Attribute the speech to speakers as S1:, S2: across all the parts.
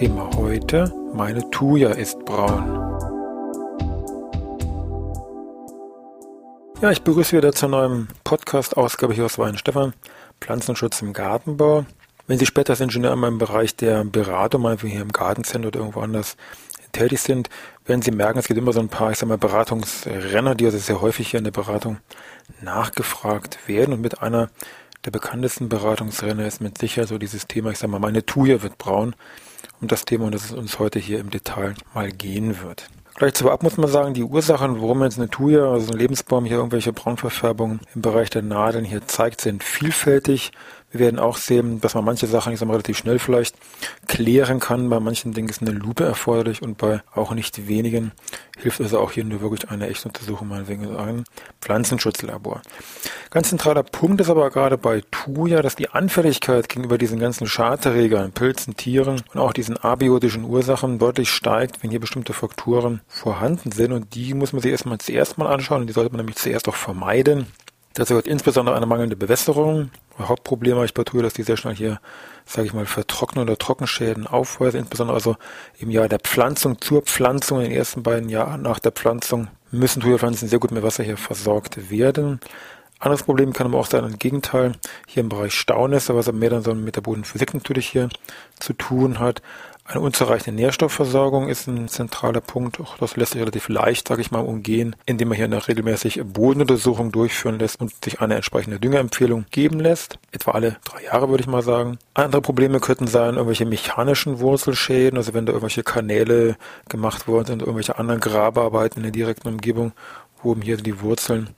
S1: Thema heute, meine Thuja ist braun. Ja, ich begrüße wieder zur neuen Podcast-Ausgabe hier aus Weinstefan, Pflanzenschutz im Gartenbau. Wenn Sie später als Ingenieur in meinem Bereich der Beratung, mal hier im Gartencenter oder irgendwo anders tätig sind, werden Sie merken, es gibt immer so ein paar, ich sag mal, Beratungsrenner, die also sehr häufig hier in der Beratung nachgefragt werden. Und mit einer der bekanntesten Beratungsrenner ist mit Sicherheit so dieses Thema, ich sag mal, meine Thuja wird braun um das Thema, um das es uns heute hier im Detail mal gehen wird. Gleich zu ab muss man sagen, die Ursachen, warum jetzt eine Thuja, also ein Lebensbaum hier irgendwelche Braunverfärbungen im Bereich der Nadeln hier zeigt, sind vielfältig. Wir werden auch sehen, dass man manche Sachen, ich sag mal, relativ schnell vielleicht klären kann. Bei manchen Dingen ist eine Lupe erforderlich und bei auch nicht wenigen hilft also auch hier nur wirklich eine echte Untersuchung, meinetwegen ein Pflanzenschutzlabor. Ganz zentraler Punkt ist aber gerade bei Thuja, dass die Anfälligkeit gegenüber diesen ganzen Schadträgern, Pilzen, Tieren und auch diesen abiotischen Ursachen deutlich steigt, wenn hier bestimmte Faktoren vorhanden sind und die muss man sich erstmal zuerst mal anschauen und die sollte man nämlich zuerst auch vermeiden. Dazu gehört insbesondere eine mangelnde Bewässerung. Hauptproblem habe ich bei Thuja, dass die sehr schnell hier, sage ich mal, Vertrocknung oder Trockenschäden aufweisen, insbesondere also im Jahr der Pflanzung zur Pflanzung, in den ersten beiden Jahren nach der Pflanzung müssen Thuja-Pflanzen sehr gut mit Wasser hier versorgt werden. Anderes Problem kann aber auch sein, im Gegenteil, hier im Bereich Staunässe, was mehr dann so mit der Bodenphysik natürlich hier zu tun hat. Eine unzureichende Nährstoffversorgung ist ein zentraler Punkt. Auch das lässt sich relativ leicht, sage ich mal, umgehen, indem man hier eine regelmäßig Bodenuntersuchung durchführen lässt und sich eine entsprechende Düngerempfehlung geben lässt. Etwa alle drei Jahre, würde ich mal sagen. Andere Probleme könnten sein irgendwelche mechanischen Wurzelschäden, also wenn da irgendwelche Kanäle gemacht worden sind, irgendwelche anderen Grabearbeiten in der direkten Umgebung, wo hier die Wurzeln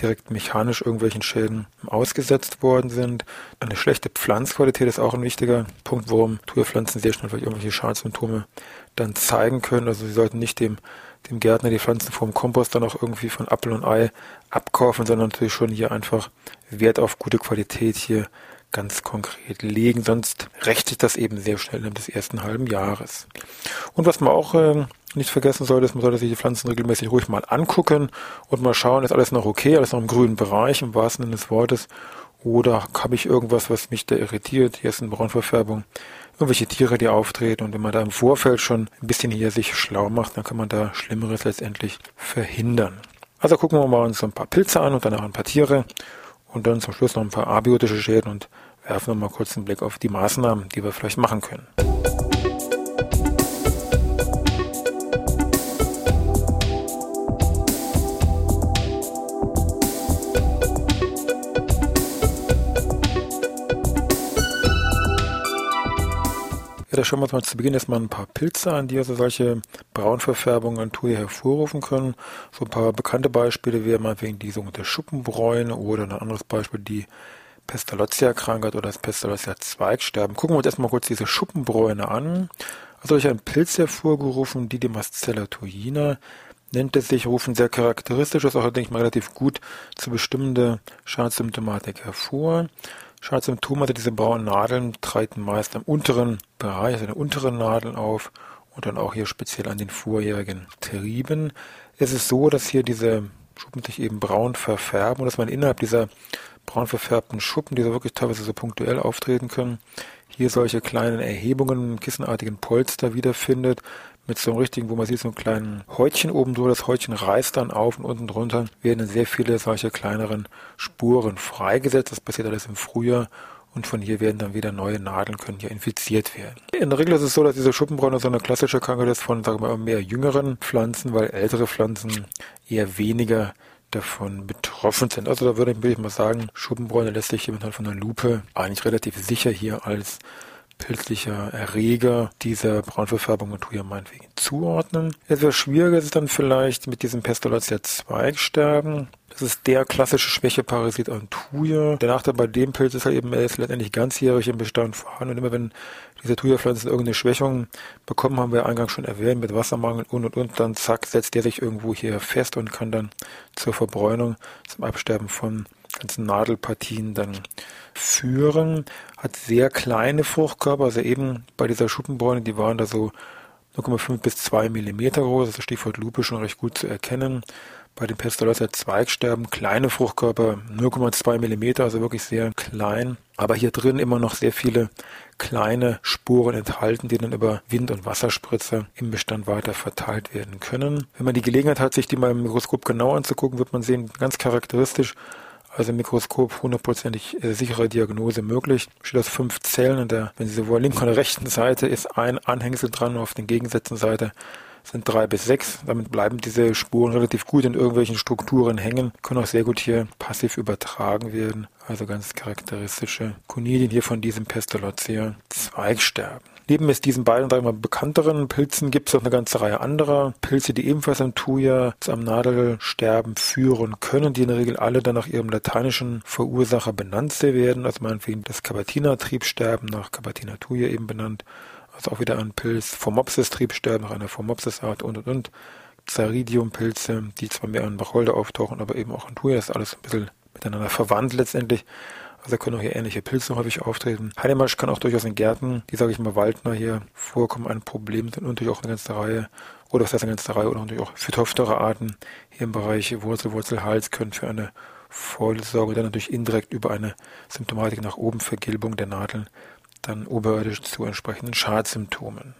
S1: direkt mechanisch irgendwelchen Schäden ausgesetzt worden sind. Eine schlechte Pflanzqualität ist auch ein wichtiger Punkt, warum Tourpflanzen sehr schnell vielleicht irgendwelche Schadsymptome dann zeigen können. Also sie sollten nicht dem, dem Gärtner die Pflanzen vom Kompost dann auch irgendwie von Apfel und Ei abkaufen, sondern natürlich schon hier einfach Wert auf gute Qualität hier ganz konkret legen, sonst rächt sich das eben sehr schnell innerhalb des ersten halben Jahres. Und was man auch äh, nicht vergessen sollte, ist, man sollte sich die Pflanzen regelmäßig ruhig mal angucken und mal schauen, ist alles noch okay, alles noch im grünen Bereich, im wahrsten Sinne des Wortes, oder habe ich irgendwas, was mich da irritiert, hier ist eine Braunverfärbung, irgendwelche Tiere, die auftreten und wenn man da im Vorfeld schon ein bisschen hier sich schlau macht, dann kann man da Schlimmeres letztendlich verhindern. Also gucken wir mal uns ein paar Pilze an und danach ein paar Tiere und dann zum Schluss noch ein paar abiotische Schäden und werfen wir mal kurz einen Blick auf die Maßnahmen, die wir vielleicht machen können. Ja, da schauen wir uns mal zu Beginn erstmal ein paar Pilze an, die also solche Braunverfärbungen an Thuja hervorrufen können. So ein paar bekannte Beispiele wären meinetwegen die sogenannte Schuppenbräune oder ein anderes Beispiel die Pestalozzi-Krankheit oder das Pestalozzi-Zweigsterben. Gucken wir uns erstmal kurz diese Schuppenbräune an. Also durch einen Pilz hervorgerufen, Didymas celatoina, nennt es sich, rufen sehr charakteristisch, ist auch, denke ich mal, relativ gut zu bestimmende Schadsymptomatik hervor. Schadsymptome, also diese braunen Nadeln, treten meist im unteren Bereich, also in den unteren Nadeln auf und dann auch hier speziell an den vorjährigen Trieben. Es ist so, dass hier diese Schuppen sich eben braun verfärben und dass man innerhalb dieser braun verfärbten Schuppen, die so wirklich teilweise so punktuell auftreten können, hier solche kleinen Erhebungen, kissenartigen Polster wiederfindet, mit so einem richtigen, wo man sieht, so einem kleinen Häutchen oben drüber. Das Häutchen reißt dann auf und unten drunter werden sehr viele solche kleineren Spuren freigesetzt. Das passiert alles im Frühjahr und von hier werden dann wieder neue Nadeln können hier infiziert werden. In der Regel ist es so, dass diese Schuppenbräune so eine klassische Krankheit ist von, sagen wir mal, mehr jüngeren Pflanzen, weil ältere Pflanzen eher weniger davon betroffen sind. Also da würde ich mal sagen, Schuppenbräune lässt sich hier mit von einer Lupe eigentlich relativ sicher hier als pilzlicher Erreger dieser Braunverfärbung und Thuja meinetwegen zuordnen. Etwas schwieriger ist es dann vielleicht mit diesem Pestalozia Zweigsterben. Das ist der klassische Schwächeparasit an Thuja. Der Nachteil bei dem Pilz ist halt eben, er ist letztendlich ganzjährig im Bestand vorhanden. Und immer wenn diese Thuja-Pflanzen irgendeine Schwächung bekommen, haben wir eingangs schon erwähnt, mit Wassermangel und und und, dann zack, setzt der sich irgendwo hier fest und kann dann zur Verbräunung, zum Absterben von ganzen Nadelpartien dann führen. Hat sehr kleine Fruchtkörper, also eben bei dieser Schuppenbräune, die waren da so 0,5 bis 2 Millimeter groß, also Stichwort Lupe schon recht gut zu erkennen. Bei den Pestalozza Zweigsterben kleine Fruchtkörper 0,2 Millimeter, also wirklich sehr klein. Aber hier drin immer noch sehr viele kleine Spuren enthalten, die dann über Wind- und Wasserspritzer im Bestand weiter verteilt werden können. Wenn man die Gelegenheit hat, sich die mal im Mikroskop genau anzugucken, wird man sehen, ganz charakteristisch also im Mikroskop hundertprozentig äh, sichere Diagnose möglich. Steht aus fünf Zellen und der, wenn Sie sowohl linken oder rechten Seite ist ein Anhängsel dran, auf den gegensätzlichen Seite sind drei bis sechs. Damit bleiben diese Spuren relativ gut in irgendwelchen Strukturen hängen, können auch sehr gut hier passiv übertragen werden. Also ganz charakteristische Konidien hier von diesem Pestalozea Zweigsterben. Neben es diesen beiden, sagen wir mal, bekannteren Pilzen gibt es noch eine ganze Reihe anderer Pilze, die ebenfalls am Thuja am Nadelsterben führen können, die in der Regel alle dann nach ihrem lateinischen Verursacher benannt werden. Also meinetwegen das Cabatina-Triebsterben nach Cabatina thuja eben benannt. Also auch wieder ein Pilz, Phomopsis-Triebsterben nach einer Phomopsis-Art und und und. Zaridium-Pilze, die zwar mehr an Wacholder auftauchen, aber eben auch an Thuja. Das ist alles ein bisschen miteinander verwandt letztendlich. Also können auch hier ähnliche Pilze häufig auftreten. Heidemarsch kann auch durchaus in Gärten, die sage ich mal Waldner hier vorkommen, ein Problem sind und natürlich auch eine ganze Reihe oder was heißt eine ganze Reihe oder natürlich auch phytophthora Arten hier im Bereich Wurzel, Wurzel, Hals können für eine Vorsorge dann natürlich indirekt über eine Symptomatik nach oben Vergilbung der Nadeln dann oberirdisch zu entsprechenden Schadsymptomen.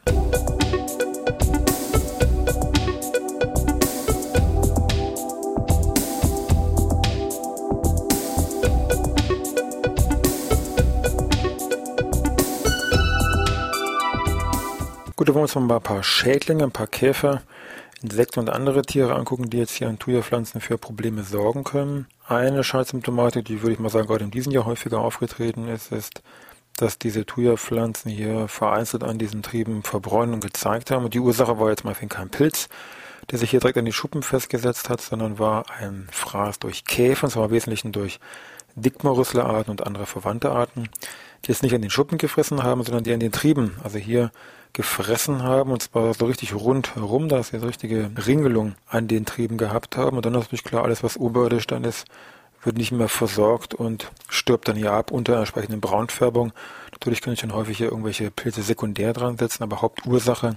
S1: Gut, dann wollen wir uns mal ein paar Schädlinge, ein paar Käfer, Insekten und andere Tiere angucken, die jetzt hier an Thuja-Pflanzen für Probleme sorgen können. Eine Schadsymptomatik, die würde ich mal sagen, gerade in diesem Jahr häufiger aufgetreten ist, ist, dass diese Thuja-Pflanzen hier vereinzelt an diesen Trieben Verbräunung gezeigt haben. Und die Ursache war jetzt mal kein Pilz, der sich hier direkt an die Schuppen festgesetzt hat, sondern war ein Fraß durch Käfer, und zwar im Wesentlichen durch Dickmorüsslerarten und andere verwandte Arten, die es nicht an den Schuppen gefressen haben, sondern die an den Trieben, also hier gefressen haben, und zwar so richtig rundherum, da sie so richtige Ringelung an den Trieben gehabt haben. Und dann ist natürlich klar, alles was oberirdisch dann ist, wird nicht mehr versorgt und stirbt dann hier ab unter entsprechenden Braunfärbung. Natürlich kann ich dann häufig hier irgendwelche Pilze sekundär dran setzen, aber Hauptursache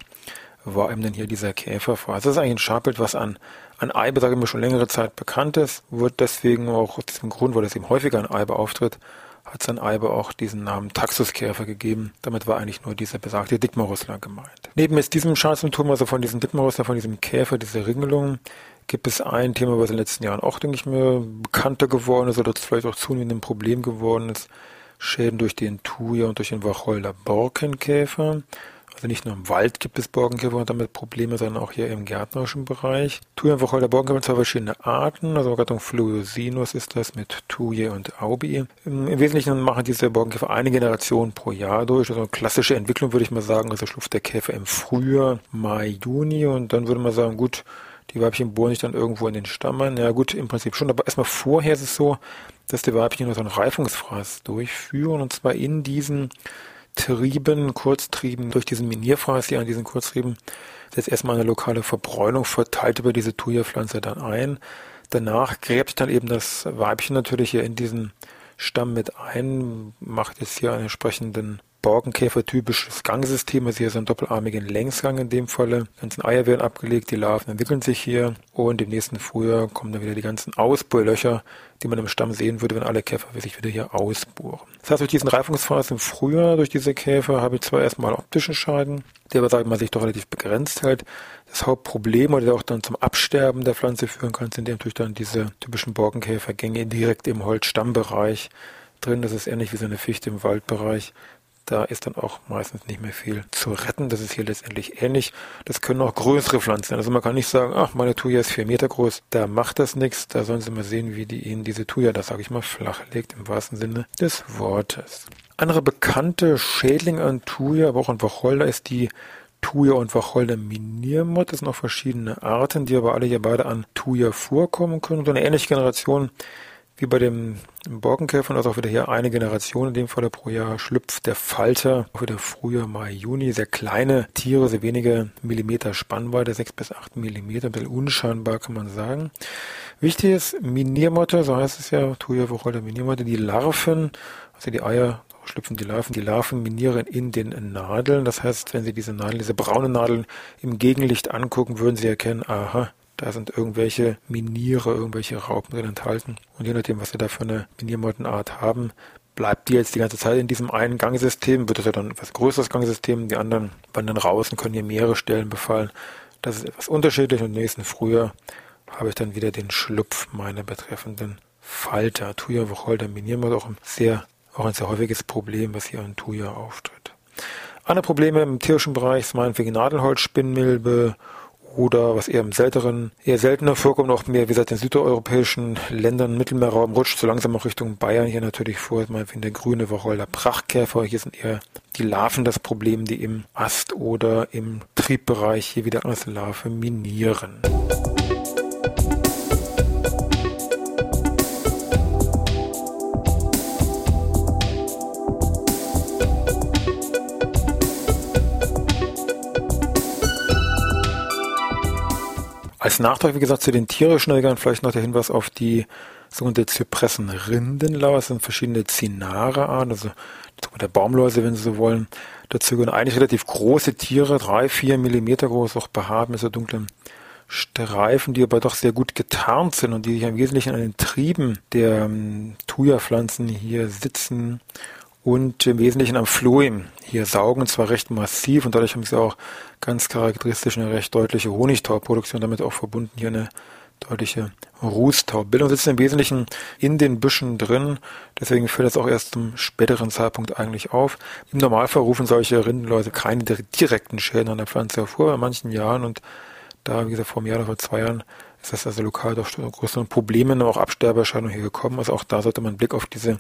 S1: war eben dann hier dieser Käferfraß. Das ist eigentlich ein Scharpelt, was an, an Eibe, sage ich mal, schon längere Zeit bekannt ist, wird deswegen auch aus diesem Grund, weil es eben häufiger an Eibe auftritt, hat sein Eibe auch diesen Namen Taxuskäfer gegeben. Damit war eigentlich nur dieser besagte Dickmarusler gemeint. Neben jetzt diesem Schadsymptom, also von diesem Dickmarusler, von diesem Käfer, dieser Ringelung, gibt es ein Thema, was in den letzten Jahren auch, denke ich mir, bekannter geworden ist oder vielleicht auch zunehmend ein Problem geworden ist. Schäden durch den Thuja und durch den Wacholder Borkenkäfer. Also nicht nur im Wald gibt es Borkenkäfer und damit Probleme, sondern auch hier im gärtnerischen Bereich. Thuja und Wacholder Borkenkäfer zwei verschiedene Arten. Also Gattung Fluosinus ist das mit Thuja und Aubi. Im, Im, Wesentlichen machen diese Borkenkäfer eine Generation pro Jahr durch. Also eine klassische Entwicklung würde ich mal sagen. Also schlüpft der Käfer im Frühjahr, Mai, Juni und dann würde man sagen, gut, die Weibchen bohren sich dann irgendwo in den Stamm ein. Ja gut, im Prinzip schon, aber erstmal vorher ist es so, dass die Weibchen nur so einen Reifungsfraß durchführen und zwar in diesen Trieben, Kurztrieben, durch diesen Minierfraß hier an diesen Kurztrieben setzt erstmal eine lokale Verbräunung verteilt über diese Thuja-Pflanze dann ein. Danach gräbt dann eben das Weibchen natürlich hier in diesen Stamm mit ein, macht jetzt hier einen entsprechenden Borkenkäfer-typisches Gangsystem, also hier so einen doppelarmigen Längsgang in dem Falle. Die ganzen Eier werden abgelegt, die Larven entwickeln sich hier und im nächsten Frühjahr kommen dann wieder die ganzen Ausbohrlöcher, die man im Stamm sehen würde, wenn alle Käfer sich wieder hier ausbohren. Das heißt, durch diesen Reifungsphase im Frühjahr, durch diese Käfer, habe ich zwar erstmal optischen Schaden, der aber, sage ich mal, sich doch relativ begrenzt hält. Das Hauptproblem, oder der auch dann zum Absterben der Pflanze führen kann, sind natürlich dann diese typischen Borkenkäfergänge direkt im Holzstammbereich drin. Das ist ähnlich wie so eine Fichte im Waldbereich. Da ist dann auch meistens nicht mehr viel zu retten. Das ist hier letztendlich ähnlich. Das können auch größere Pflanzen sein. Also man kann nicht sagen, ach, meine Thuja ist vier Meter groß, da macht das nichts. Da sollen Sie mal sehen, wie die Ihnen diese Thuja, das sage ich mal, flach legt im wahrsten Sinne des Wortes. Andere bekannte Schädlinge an Thuja, aber auch an Wacholder ist die Thuja und Wacholder Miniermott. Das sind auch verschiedene Arten, die aber alle hier beide an Thuja vorkommen können. Und eine ähnliche Generation wie bei dem Borkenkäfer, also auch wieder hier eine Generation in dem Fall pro Jahr schlüpft der Falter, auch wieder Frühjahr, Mai, Juni, sehr kleine Tiere, sehr wenige Millimeter Spannweite, sechs bis acht Millimeter, ein bisschen unscheinbar kann man sagen. Wichtig ist Miniermotte, so heißt es ja, Thuja Wocholder Miniermotte, die Larven, also die Eier schlüpfen die Larven. Die Larven minieren in den Nadeln. Das heißt, wenn Sie diese Nadeln, diese braunen Nadeln im Gegenlicht angucken, würden Sie erkennen, aha, da sind irgendwelche Miniere, irgendwelche Raupen drin enthalten. Und je nachdem, was Sie da für eine Miniermottenart haben, bleibt die jetzt die ganze Zeit in diesem einen Gangsystem, wird das ja dann etwas größeres Gangsystem, die anderen wandern raus und können hier mehrere Stellen befallen. Das ist etwas unterschiedlich und nächsten Frühjahr habe ich dann wieder den Schlupf meiner betreffenden Falter. Thuja Wacholder Miniermott auch ein sehr, auch ein sehr häufiges Problem, was hier an Thuja auftritt. Andere Probleme im tierischen Bereich sind meinetwegen Nadelholzspinnmilbe oder was eher im seltenen, eher seltener vorkommt, auch mehr, wie gesagt, in südeuropäischen Ländern, Mittelmeerraum, rutscht so langsam auch Richtung Bayern hier natürlich vor, meinetwegen der grüne Wacholder Prachtkäfer. Hier sind eher die Larven das Problem, die im Ast- oder im Triebbereich hier wieder als Larve minieren. Als Nachtrag, wie gesagt, zu den tierischen Erregern vielleicht noch der Hinweis auf die sogenannte Zypressenrindenlau. Das sind verschiedene Zinare-Arten, also der Baumläuse, wenn Sie so wollen. Dazu gehören eigentlich relativ große Tiere, drei, vier Millimeter groß, auch behaart mit so dunklen Streifen, die aber doch sehr gut getarnt sind und die sich im Wesentlichen an den Trieben der ähm, Thuja-Pflanzen hier sitzen und im Wesentlichen am Phloem hier saugen, und zwar recht massiv und dadurch haben sie auch ganz charakteristisch eine recht deutliche Honigtauproduktion, damit auch verbunden hier eine deutliche Rußtaubbildung, sitzen im Wesentlichen in den Büschen drin, deswegen fällt das auch erst zum späteren Zeitpunkt eigentlich auf. Im Normalfall rufen solche Rindenläuse keine direkten Schäden an der Pflanze hervor, bei manchen Jahren und da, wie gesagt, vor einem Jahr oder vor zwei Jahren ist das also lokal doch größere Probleme, auch Absterbeerscheinungen hier gekommen. Also auch da sollte man einen Blick auf diese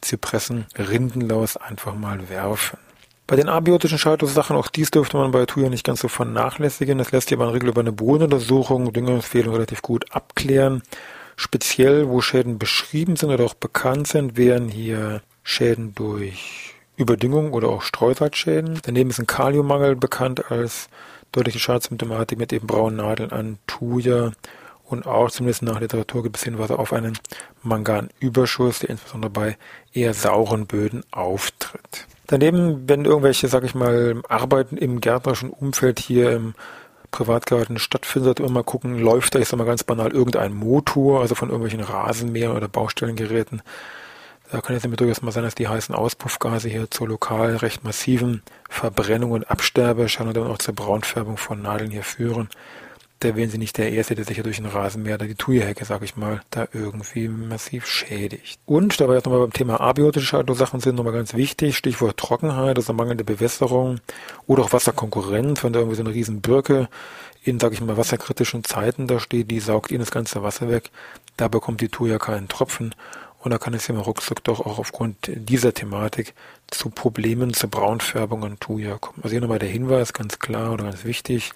S1: Zypressen Rindenlaus einfach mal werfen. Bei den abiotischen Schaltungssachen, auch dies dürfte man bei Tuya nicht ganz so vernachlässigen. Das lässt sich aber in Regel über eine Bodenuntersuchung, Düngerempfehlung relativ gut abklären. Speziell, wo Schäden beschrieben sind oder auch bekannt sind, wären hier Schäden durch Überdüngung oder auch Streusalzschäden. Daneben ist ein Kaliummangel bekannt als deutliche Schadsymptomatik mit eben braunen Nadeln an Thuja und auch zumindest nach Literatur gibt es Hinweise auf einen Manganüberschuss, der insbesondere bei eher sauren Böden auftritt. Daneben, wenn irgendwelche, sag ich mal, Arbeiten im gärtnerischen Umfeld hier im Privatgarten stattfinden, sollte man mal gucken, läuft da, ich sag mal ganz banal, irgendein Motor, also von irgendwelchen Rasenmähern oder Baustellengeräten. Da kann es nämlich durchaus mal sein, dass die heißen Auspuffgase hier zur lokal recht massiven Verbrennung und Absterbe, scheinen dann auch zur Braunfärbung von Nadeln hier führen da wären sie nicht der Erste, der sich ja durch den Rasenmäher oder die Thuja-Hecke, sag ich mal, da irgendwie massiv schädigt. Und da wir jetzt nochmal beim Thema abiotische Schaltungssachen sind, nochmal ganz wichtig, Stichwort Trockenheit, also mangelnde Bewässerung oder auch Wasserkonkurrenz, wenn da irgendwie so eine riesen Birke in, sag ich mal, wasserkritischen Zeiten da steht, die saugt ihnen das ganze Wasser weg, da bekommt die Thuja keinen Tropfen und da kann es ja mal ruckzuck doch auch aufgrund dieser Thematik zu Problemen, zu Braunfärbung an Thuja kommen. Also hier nochmal der Hinweis, ganz klar oder ganz wichtig,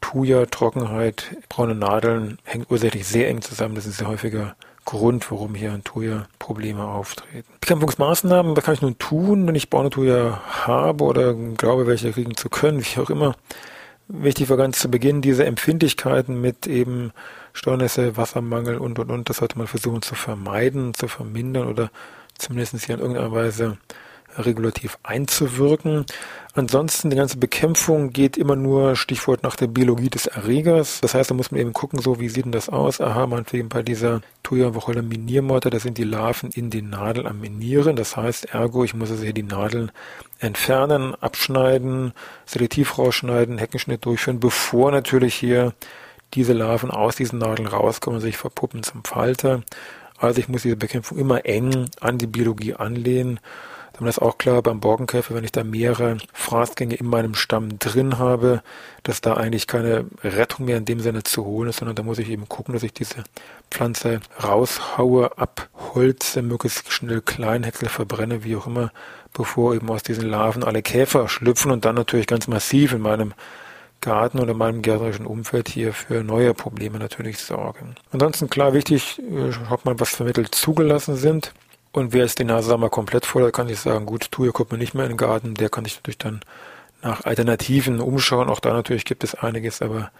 S1: Thuja, Trockenheit, braune Nadeln hängen ursächlich sehr eng zusammen. Das ist ein häufiger Grund, warum hier an Thuja Probleme auftreten. Bekämpfungsmaßnahmen, was kann ich nun tun, wenn ich braune Thuja habe oder glaube, welche kriegen zu können, wie auch immer. Wichtig war ganz zu Beginn diese Empfindlichkeiten mit eben Steuernässe, Wassermangel und und und. Das sollte man versuchen zu vermeiden, zu vermindern oder zumindest hier in irgendeiner Weise regulativ einzuwirken. Ansonsten die ganze Bekämpfung geht immer nur Stichwort nach der Biologie des Erregers. Das heißt, da muss man eben gucken, so wie sieht denn das aus? Aha, meinetwegen bei dieser Thuja Wacholder Miniermotte, da sind die Larven in den Nadeln am Minieren. Das heißt, ergo, ich muss also hier die Nadeln entfernen, abschneiden, selektiv rausschneiden, Heckenschnitt durchführen, bevor natürlich hier diese Larven aus diesen Nadeln rauskommen und sich verpuppen zum Falter. Also ich muss diese Bekämpfung immer eng an die Biologie anlehnen. Dann ist auch klar beim Borkenkäfer, wenn ich da mehrere Fraßgänge in meinem Stamm drin habe, dass da eigentlich keine Rettung mehr in dem Sinne zu holen ist, sondern da muss ich eben gucken, dass ich diese Pflanze raushaue, abholze, möglichst schnell klein häcksel verbrenne, wie auch immer, bevor eben aus diesen Larven alle Käfer schlüpfen und dann natürlich ganz massiv in meinem Garten oder meinem gärtnerischen Umfeld hier für neue Probleme natürlich sorgen. Ansonsten klar wichtig, äh, schaut mal, was für Mittel zugelassen sind. Und wer ist die Nase sag mal, komplett voll hat, kann sich sagen, gut, tu, hier kommt man nicht mehr in den Garten. Der kann sich natürlich dann nach Alternativen umschauen. Auch da natürlich gibt es einiges, aber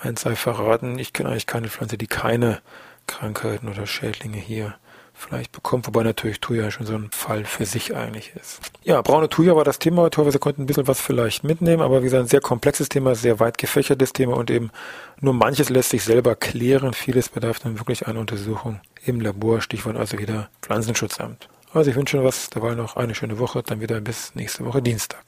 S1: eins sei verraten, ich kenne eigentlich keine Pflanze, die keine Krankheiten oder Schädlinge hier vielleicht bekommt, wobei natürlich Thuja schon so ein Fall für sich eigentlich ist. Ja, braune Thuja war das Thema heute. Wir konnten ein bisschen was vielleicht mitnehmen, aber wie gesagt, ein sehr komplexes Thema, sehr weit gefächertes Thema und eben nur manches lässt sich selber klären. Vieles bedarf dann wirklich einer Untersuchung im Labor, Stichwort also wieder Pflanzenschutzamt. Also ich wünsche was dabei noch eine schöne Woche, dann wieder bis nächste Woche Dienstag.